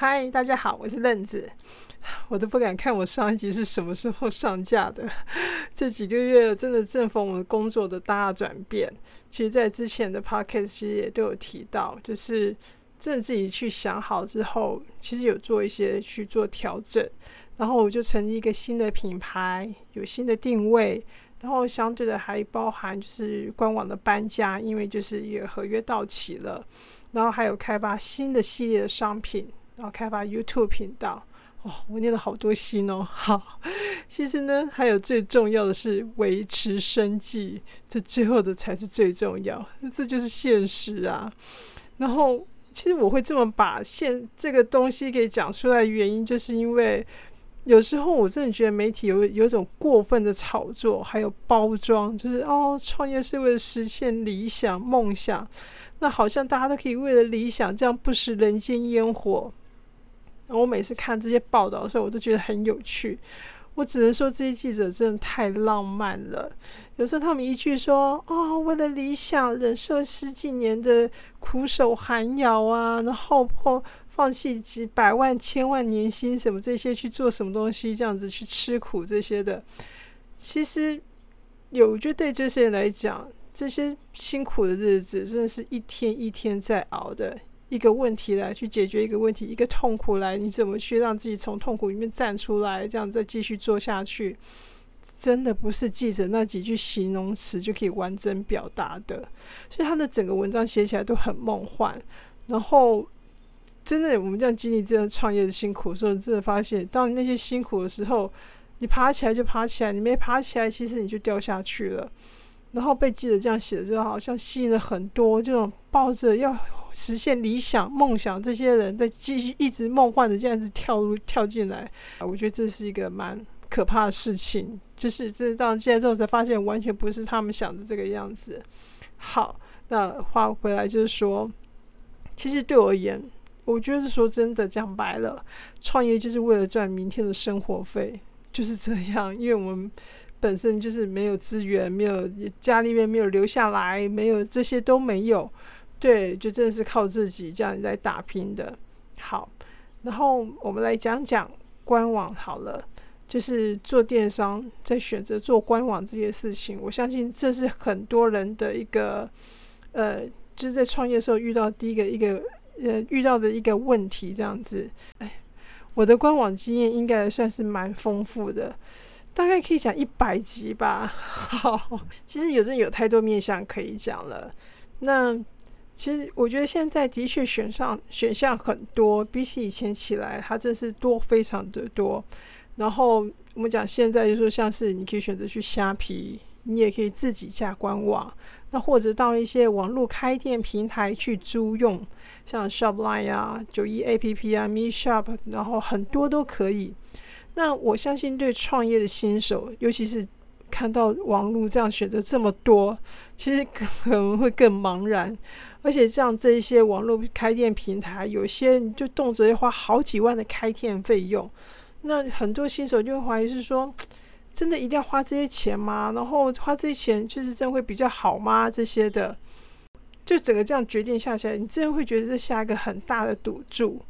嗨，大家好，我是愣子。我都不敢看我上一集是什么时候上架的。这几个月真的正逢我们工作的大转变。其实，在之前的 podcast 其实也都有提到，就是真的自己去想好之后，其实有做一些去做调整。然后我就成立一个新的品牌，有新的定位。然后相对的还包含就是官网的搬家，因为就是也合约到期了。然后还有开发新的系列的商品，然后开发 YouTube 频道。哦，我念了好多心哦。好，其实呢，还有最重要的是维持生计，这最后的才是最重要。这就是现实啊。然后，其实我会这么把现这个东西给讲出来，原因就是因为有时候我真的觉得媒体有有一种过分的炒作，还有包装，就是哦，创业是为了实现理想梦想，那好像大家都可以为了理想这样不食人间烟火。我每次看这些报道的时候，我都觉得很有趣。我只能说，这些记者真的太浪漫了。有时候他们一句说：“哦，为了理想，忍受十几年的苦守寒窑啊，然后破放弃几百万、千万年薪什么这些去做什么东西，这样子去吃苦这些的。”其实，有就对这些人来讲，这些辛苦的日子，真的是一天一天在熬的。一个问题来去解决一个问题，一个痛苦来，你怎么去让自己从痛苦里面站出来？这样再继续做下去，真的不是记者那几句形容词就可以完整表达的。所以他的整个文章写起来都很梦幻。然后，真的我们这样经历这样创业的辛苦的时候，真的发现，当你那些辛苦的时候，你爬起来就爬起来，你没爬起来，其实你就掉下去了。然后被记者这样写的，就好像吸引了很多这种抱着要。实现理想梦想，这些人在继续一直梦幻的这样子跳入跳进来，我觉得这是一个蛮可怕的事情。就是这到现在之后才发现，完全不是他们想的这个样子。好，那话回来就是说，其实对我而言，我觉得说真的讲白了，创业就是为了赚明天的生活费，就是这样。因为我们本身就是没有资源，没有家里面没有留下来，没有这些都没有。对，就真的是靠自己这样在打拼的。好，然后我们来讲讲官网好了，就是做电商在选择做官网这件事情，我相信这是很多人的一个呃，就是在创业的时候遇到第一个一个呃遇到的一个问题这样子。哎，我的官网经验应该算是蛮丰富的，大概可以讲一百集吧。好，其实有真有太多面向可以讲了。那其实我觉得现在的确选上选项很多，比起以前起来，它真是多非常的多。然后我们讲现在就说，像是你可以选择去虾皮，你也可以自己架官网，那或者到一些网络开店平台去租用，像 Shopline 啊、九一 APP 啊、Me Shop，然后很多都可以。那我相信对创业的新手，尤其是看到网络这样选择这么多，其实可能会更茫然。而且像这一些网络开店平台，有些你就动辄要花好几万的开店费用，那很多新手就会怀疑是说，真的一定要花这些钱吗？然后花这些钱就是真会比较好吗？这些的，就整个这样决定下来，你真的会觉得这下一个很大的赌注。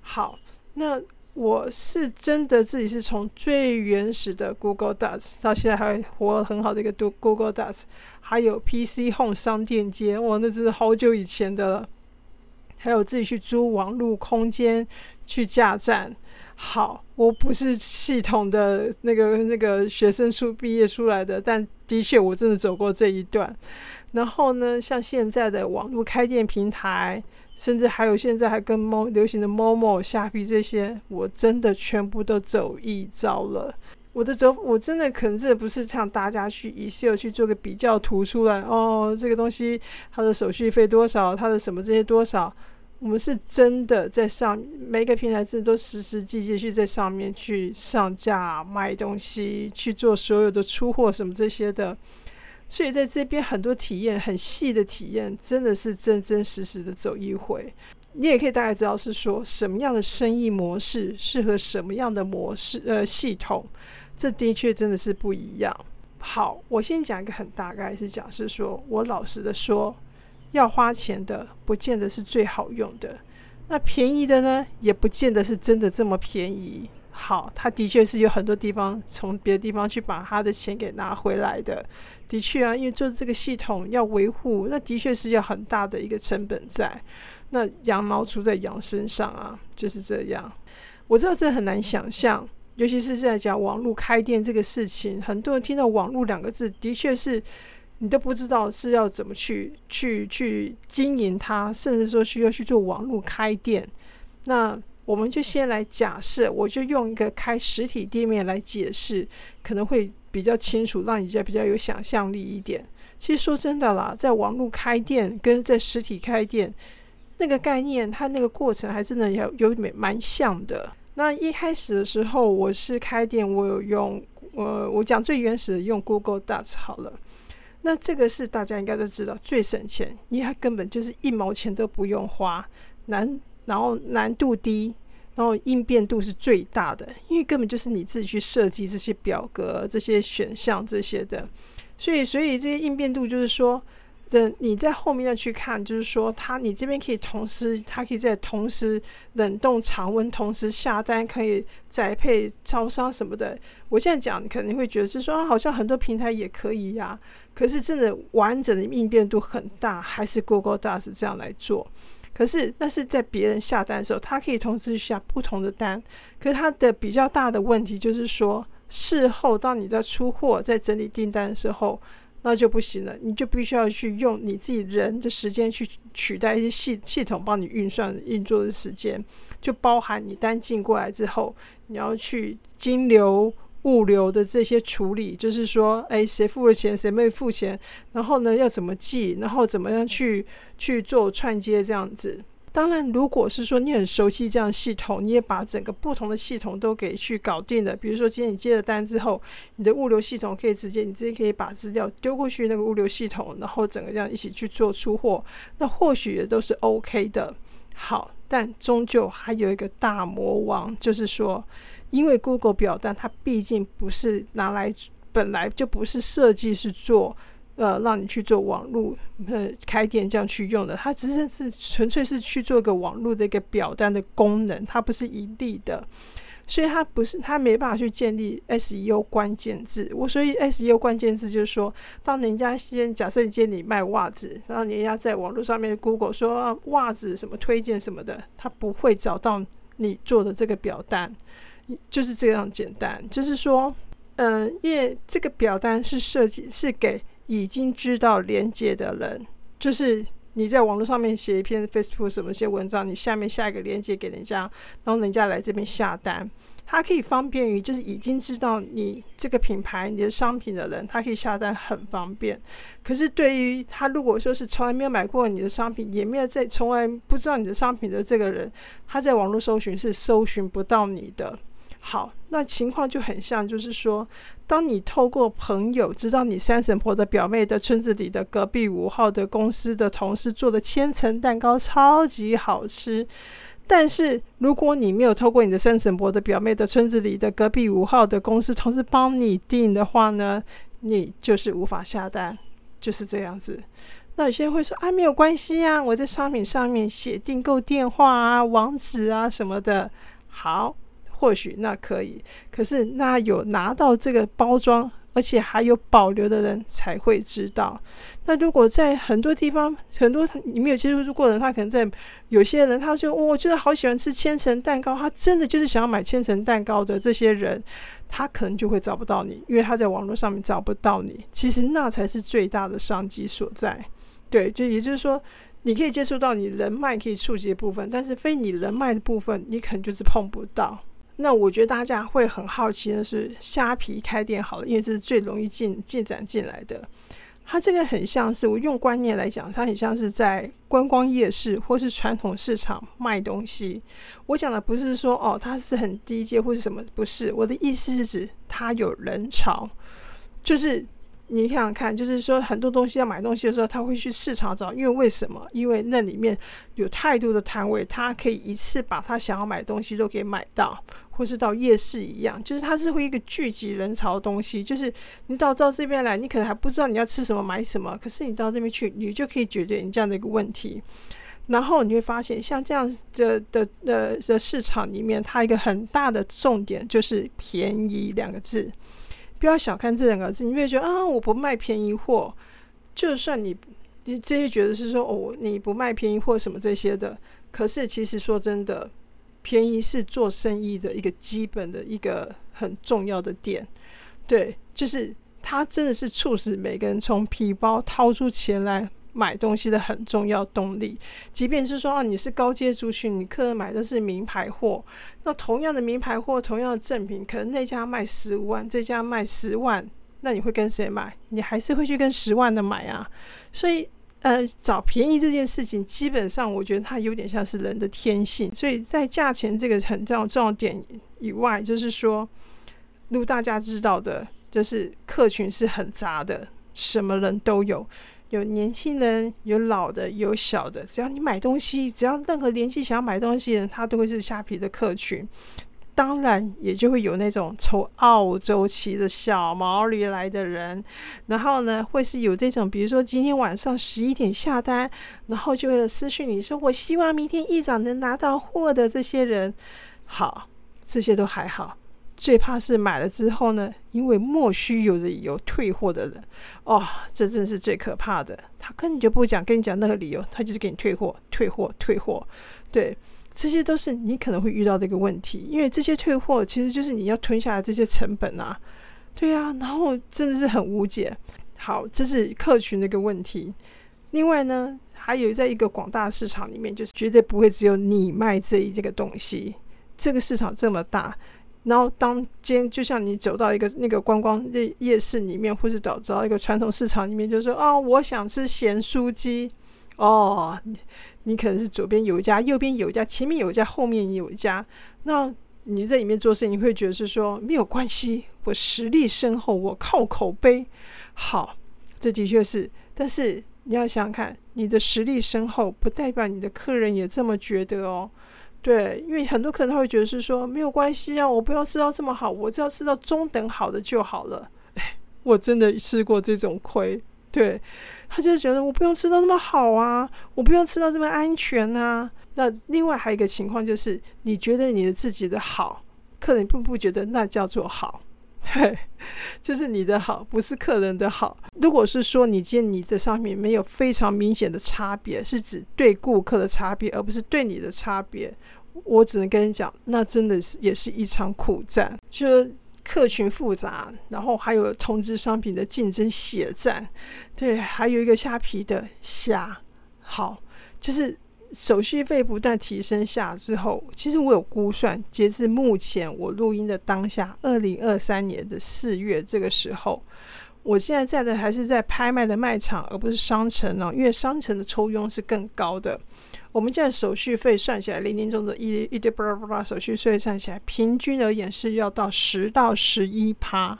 好，那。我是真的自己是从最原始的 Google Docs 到现在还活很好的一个 Google Docs，还有 PC Home 商店街，哇，那真是好久以前的了。还有自己去租网络空间去架站。好，我不是系统的那个那个学生书毕业出来的，但的确我真的走过这一段。然后呢，像现在的网络开店平台。甚至还有现在还跟猫流行的猫猫虾皮这些，我真的全部都走一遭了。我的走，我真的可能真的不是像大家去是要去做个比较图出来哦，这个东西它的手续费多少，它的什么这些多少，我们是真的在上每个平台真的都实实际际去在上面去上架卖东西，去做所有的出货什么这些的。所以在这边很多体验很细的体验，真的是真真实实的走一回。你也可以大概知道是说什么样的生意模式适合什么样的模式呃系统，这的确真的是不一样。好，我先讲一个很大概是讲是说我老实的说，要花钱的不见得是最好用的。那便宜的呢，也不见得是真的这么便宜。好，他的确是有很多地方从别的地方去把他的钱给拿回来的。的确啊，因为做这个系统要维护，那的确是要很大的一个成本在。那羊毛出在羊身上啊，就是这样。我知道这很难想象，尤其是在讲网络开店这个事情，很多人听到“网络”两个字，的确是你都不知道是要怎么去去去经营它，甚至说需要去做网络开店。那我们就先来假设，我就用一个开实体店面来解释，可能会比较清楚，让你家比较有想象力一点。其实说真的啦，在网络开店跟在实体开店那个概念，它那个过程还真的有有蛮像的。那一开始的时候，我是开店，我有用，呃，我讲最原始的用 Google Docs 好了。那这个是大家应该都知道最省钱，因为它根本就是一毛钱都不用花，难，然后难度低。然后应变度是最大的，因为根本就是你自己去设计这些表格、这些选项这些的，所以所以这些应变度就是说，这你在后面要去看，就是说它你这边可以同时，它可以在同时冷冻、常温，同时下单，可以宅配、超商什么的。我现在讲，你可能会觉得是说，好像很多平台也可以呀，可是真的完整的应变度很大，还是 Google Docs 这样来做。可是那是在别人下单的时候，他可以同时下不同的单。可是他的比较大的问题就是说，事后当你在出货、在整理订单的时候，那就不行了。你就必须要去用你自己人的时间去取代一些系系统帮你运算运作的时间，就包含你单进过来之后，你要去金流。物流的这些处理，就是说，哎，谁付了钱，谁没付钱，然后呢，要怎么记，然后怎么样去去做串接这样子。当然，如果是说你很熟悉这样系统，你也把整个不同的系统都给去搞定了。比如说，今天你接了单之后，你的物流系统可以直接，你直接可以把资料丢过去那个物流系统，然后整个这样一起去做出货，那或许也都是 OK 的。好，但终究还有一个大魔王，就是说。因为 Google 表单它毕竟不是拿来本来就不是设计是做呃让你去做网络呃开店这样去用的，它只是是纯粹是去做个网络的一个表单的功能，它不是盈利的，所以它不是它没办法去建立 SEO 关键字。我所以 SEO 关键字就是说，当人家先假设你今天你卖袜子，然后人家在网络上面 Google 说袜子什么推荐什么的，他不会找到你做的这个表单。就是这样简单，就是说，嗯，因为这个表单是设计是给已经知道连接的人，就是你在网络上面写一篇 Facebook 什么些文章，你下面下一个连接给人家，然后人家来这边下单，它可以方便于就是已经知道你这个品牌、你的商品的人，他可以下单很方便。可是对于他如果说是从来没有买过你的商品，也没有在从来不知道你的商品的这个人，他在网络搜寻是搜寻不到你的。好，那情况就很像，就是说，当你透过朋友知道你三婶婆的表妹的村子里的隔壁五号的公司的同事做的千层蛋糕超级好吃，但是如果你没有透过你的三婶婆的表妹的村子里的隔壁五号的公司同事帮你订的话呢，你就是无法下单，就是这样子。那有些人会说啊，没有关系啊，我在商品上面写订购电话啊、网址啊什么的，好。或许那可以，可是那有拿到这个包装，而且还有保留的人才会知道。那如果在很多地方，很多你没有接触过的人，他可能在有些人，他说我觉得好喜欢吃千层蛋糕，他真的就是想要买千层蛋糕的这些人，他可能就会找不到你，因为他在网络上面找不到你。其实那才是最大的商机所在。对，就也就是说，你可以接触到你人脉可以触及的部分，但是非你人脉的部分，你可能就是碰不到。那我觉得大家会很好奇的是，虾皮开店好了，因为这是最容易进进展进来的。它这个很像是我用观念来讲，它很像是在观光夜市或是传统市场卖东西。我讲的不是说哦，它是很低阶或是什么，不是。我的意思是指它有人潮，就是你想想看，就是说很多东西要买东西的时候，他会去市场找，因为为什么？因为那里面有太多的摊位，他可以一次把他想要买东西都给买到。或是到夜市一样，就是它是会一个聚集人潮的东西。就是你到到这边来，你可能还不知道你要吃什么、买什么，可是你到这边去，你就可以解决你这样的一个问题。然后你会发现，像这样的的的的市场里面，它一个很大的重点就是便宜两个字。不要小看这两个字，你会觉得啊，我不卖便宜货，就算你你这些觉得是说哦，你不卖便宜货什么这些的，可是其实说真的，便宜是做生意的一个基本的一个很重要的点。对，就是它真的是促使每个人从皮包掏出钱来。买东西的很重要动力，即便是说啊，你是高阶族群，你客人买的是名牌货，那同样的名牌货，同样的正品，可能那家卖十五万，这家卖十万，那你会跟谁买？你还是会去跟十万的买啊。所以，呃，找便宜这件事情，基本上我觉得它有点像是人的天性。所以在价钱这个很重要重要点以外，就是说，如大家知道的，就是客群是很杂的，什么人都有。有年轻人，有老的，有小的。只要你买东西，只要任何年纪想要买东西的人，他都会是虾皮的客群。当然，也就会有那种从澳洲骑的小毛驴来的人。然后呢，会是有这种，比如说今天晚上十一点下单，然后就会私讯你说：“我希望明天一早能拿到货的这些人。”好，这些都还好。最怕是买了之后呢，因为莫须有的理由退货的人，哦，这真是最可怕的。他根本就不讲跟你讲那个理由，他就是给你退货、退货、退货。对，这些都是你可能会遇到的一个问题，因为这些退货其实就是你要吞下来这些成本啊。对啊，然后真的是很无解。好，这是客群的一个问题。另外呢，还有在一个广大市场里面，就是绝对不会只有你卖这一这个东西。这个市场这么大。然后，当今就像你走到一个那个观光夜夜市里面，或是走走到一个传统市场里面，就说啊，我想吃咸酥鸡。哦，你你可能是左边有一家，右边有一家，前面有一家，后面有一家。那你在里面做生意，会觉得是说没有关系，我实力深厚，我靠口碑好。这的确是，但是你要想想看，你的实力深厚，不代表你的客人也这么觉得哦。对，因为很多客人他会觉得是说没有关系啊，我不要吃到这么好，我只要吃到中等好的就好了。我真的吃过这种亏，对他就觉得我不用吃到那么好啊，我不用吃到这么安全啊。那另外还有一个情况就是，你觉得你的自己的好，客人并不觉得那叫做好。对，就是你的好，不是客人的好。如果是说你见你的商品没有非常明显的差别，是指对顾客的差别，而不是对你的差别，我只能跟你讲，那真的是也是一场苦战。就是客群复杂，然后还有同质商品的竞争血战，对，还有一个虾皮的虾，好，就是。手续费不断提升下之后，其实我有估算，截至目前我录音的当下，二零二三年的四月这个时候，我现在在的还是在拍卖的卖场，而不是商城哦，因为商城的抽佣是更高的。我们现在手续费算起来，零零总总一一堆巴拉巴拉手续费算起来，平均而言是要到十到十一趴，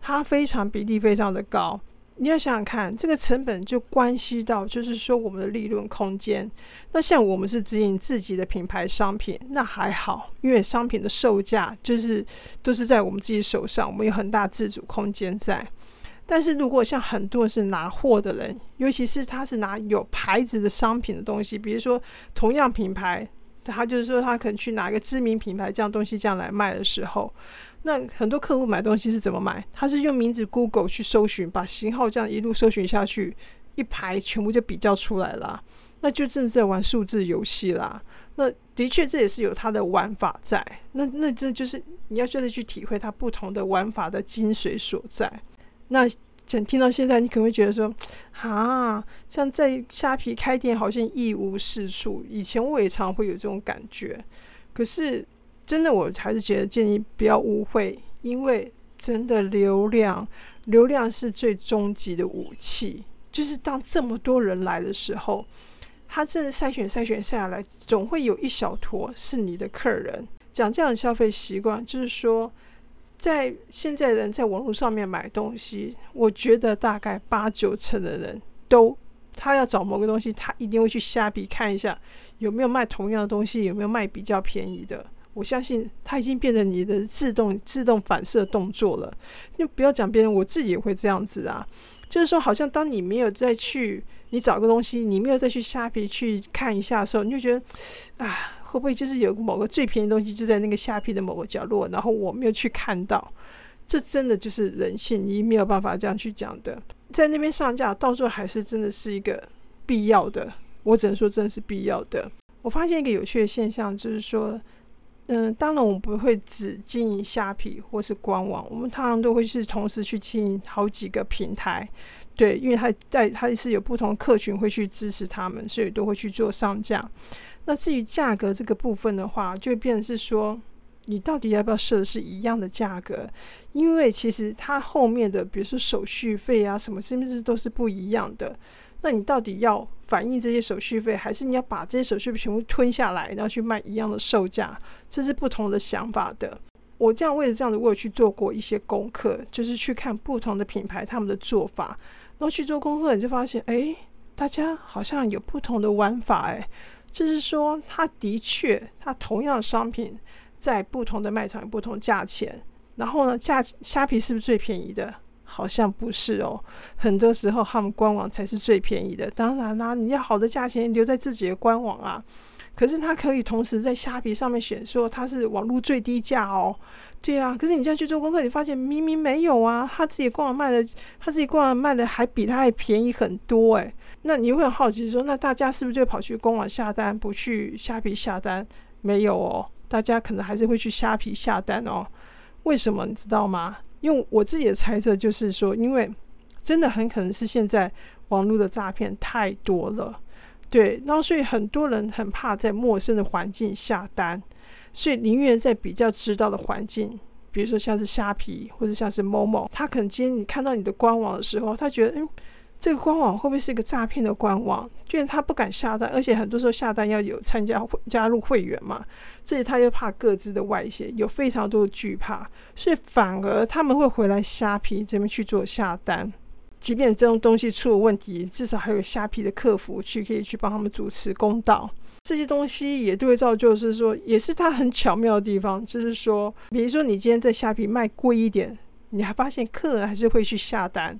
它非常比例非常的高。你要想想看，这个成本就关系到，就是说我们的利润空间。那像我们是经营自己的品牌商品，那还好，因为商品的售价就是都是在我们自己手上，我们有很大自主空间在。但是如果像很多是拿货的人，尤其是他是拿有牌子的商品的东西，比如说同样品牌，他就是说他可能去拿一个知名品牌这样东西这样来卖的时候。那很多客户买东西是怎么买？他是用名字 Google 去搜寻，把型号这样一路搜寻下去，一排全部就比较出来了。那就正在玩数字游戏啦。那的确这也是有它的玩法在。那那这就是你要真的去体会它不同的玩法的精髓所在。那讲听到现在，你可能会觉得说，啊，像在虾皮开店好像一无是处。以前我也常会有这种感觉，可是。真的，我还是觉得建议不要误会，因为真的流量，流量是最终极的武器。就是当这么多人来的时候，他真的筛选筛选下来，总会有一小坨是你的客人。讲这样的消费习惯，就是说，在现在人在网络上面买东西，我觉得大概八九成的人都，他要找某个东西，他一定会去虾比看一下有没有卖同样的东西，有没有卖比较便宜的。我相信它已经变成你的自动自动反射动作了。就不要讲别人，我自己也会这样子啊。就是说，好像当你没有再去你找个东西，你没有再去虾皮去看一下的时候，你就觉得啊，会不会就是有某个最便宜的东西就在那个虾皮的某个角落，然后我没有去看到？这真的就是人性，你没有办法这样去讲的。在那边上架，到时候还是真的是一个必要的。我只能说，真的是必要的。我发现一个有趣的现象，就是说，嗯，当然我们不会只经营虾皮或是官网，我们通常都会是同时去经营好几个平台。对，因为它在它是有不同客群会去支持他们，所以都会去做上架。那至于价格这个部分的话，就变成是说。你到底要不要设的是一样的价格？因为其实它后面的，比如说手续费啊什么，甚至都是不一样的？那你到底要反映这些手续费，还是你要把这些手续费全部吞下来，然后去卖一样的售价？这是不同的想法的。我这样为了这样子，我有去做过一些功课，就是去看不同的品牌他们的做法，然后去做功课，你就发现，哎，大家好像有不同的玩法，哎，就是说，它的确，它同样的商品。在不同的卖场有不同价钱，然后呢，价虾皮是不是最便宜的？好像不是哦，很多时候他们官网才是最便宜的。当然啦，你要好的价钱留在自己的官网啊。可是它可以同时在虾皮上面选说它是网络最低价哦。对啊，可是你这样去做功课，你发现明明没有啊，他自己官网卖的，他自己官网卖的还比他还便宜很多诶。那你会很好奇说，那大家是不是就跑去官网下单，不去虾皮下单？没有哦。大家可能还是会去虾皮下单哦，为什么你知道吗？因为我自己的猜测就是说，因为真的很可能是现在网络的诈骗太多了，对，然后所以很多人很怕在陌生的环境下单，所以宁愿在比较知道的环境，比如说像是虾皮或者像是某某，他可能今天你看到你的官网的时候，他觉得嗯。这个官网会不会是一个诈骗的官网？居然他不敢下单，而且很多时候下单要有参加加入会员嘛，这里他又怕各自的外泄，有非常多的惧怕，所以反而他们会回来虾皮这边去做下单。即便这种东西出了问题，至少还有虾皮的客服去可以去帮他们主持公道。这些东西也对照，就是说，也是它很巧妙的地方，就是说，比如说你今天在虾皮卖贵一点，你还发现客人还是会去下单。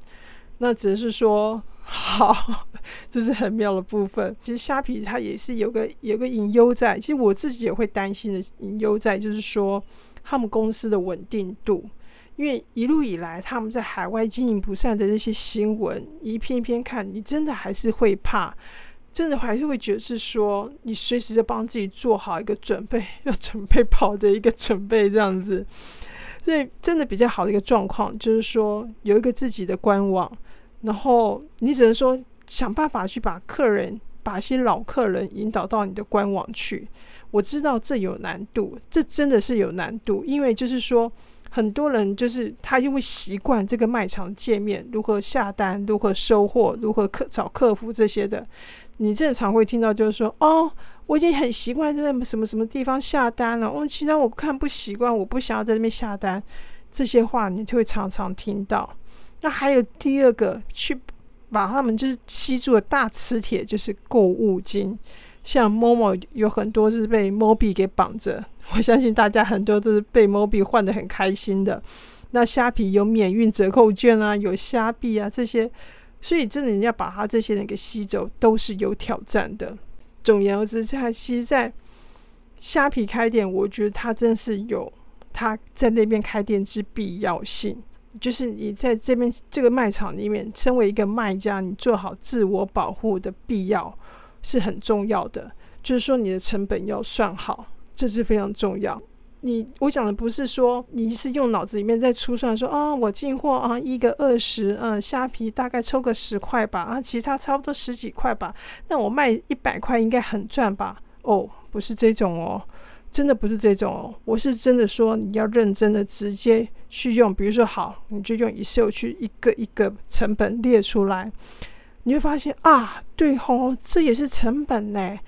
那只是说好，这是很妙的部分。其实虾皮它也是有个有个隐忧在，其实我自己也会担心的隐忧在，就是说他们公司的稳定度，因为一路以来他们在海外经营不善的这些新闻，一篇一篇看，你真的还是会怕，真的还是会觉得是说你随时在帮自己做好一个准备，要准备跑的一个准备这样子。所以真的比较好的一个状况，就是说有一个自己的官网。然后你只能说想办法去把客人，把一些老客人引导到你的官网去。我知道这有难度，这真的是有难度，因为就是说很多人就是他因为习惯这个卖场界面如何下单、如何收货、如何客找客服这些的。你正常会听到就是说哦，我已经很习惯在什么什么地方下单了。哦，其他我看不习惯，我不想要在那边下单。这些话你就会常常听到。那还有第二个，去把他们就是吸住的大磁铁，就是购物金。像 Momo 有很多是被 Mobi 给绑着，我相信大家很多都是被 Mobi 换的很开心的。那虾皮有免运折扣券啊，有虾币啊这些，所以真的你要把他这些人给吸走，都是有挑战的。总言之，在其实，在虾皮开店，我觉得他真是有他在那边开店之必要性。就是你在这边这个卖场里面，身为一个卖家，你做好自我保护的必要是很重要的。就是说，你的成本要算好，这是非常重要。你我讲的不是说你是用脑子里面在出算，说啊，我进货啊，一个二十，嗯，虾皮大概抽个十块吧，啊，其他差不多十几块吧，那我卖一百块应该很赚吧？哦，不是这种哦。真的不是这种哦，我是真的说，你要认真的直接去用，比如说好，你就用 Excel 去一个一个成本列出来，你会发现啊，对吼，这也是成本呢。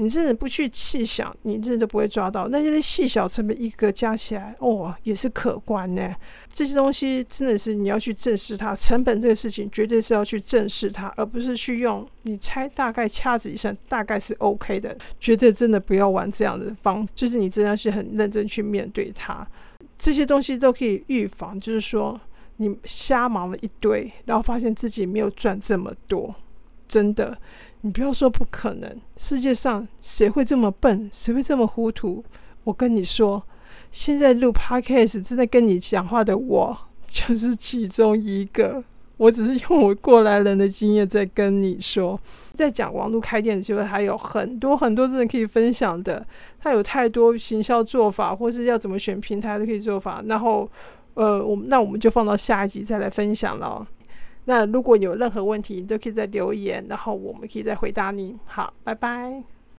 你真的不去细想，你真的不会抓到那些细小成本，一个加起来，哦，也是可观呢。这些东西真的是你要去正视它，成本这个事情绝对是要去正视它，而不是去用你猜大概掐指一算，大概是 OK 的。绝对真的不要玩这样的方，就是你真的是很认真去面对它。这些东西都可以预防，就是说你瞎忙了一堆，然后发现自己没有赚这么多，真的，你不要说不可能，世界上谁会这么笨，谁会这么糊涂？我跟你说，现在录 podcast 正在跟你讲话的我，就是其中一个。我只是用我过来人的经验在跟你说，在讲网络开店的机会，还有很多很多真的可以分享的。它有太多行销做法，或是要怎么选平台都可以做法。然后，呃，我那我们就放到下一集再来分享了。那如果有任何问题，你都可以再留言，然后我们可以再回答你。好，拜拜。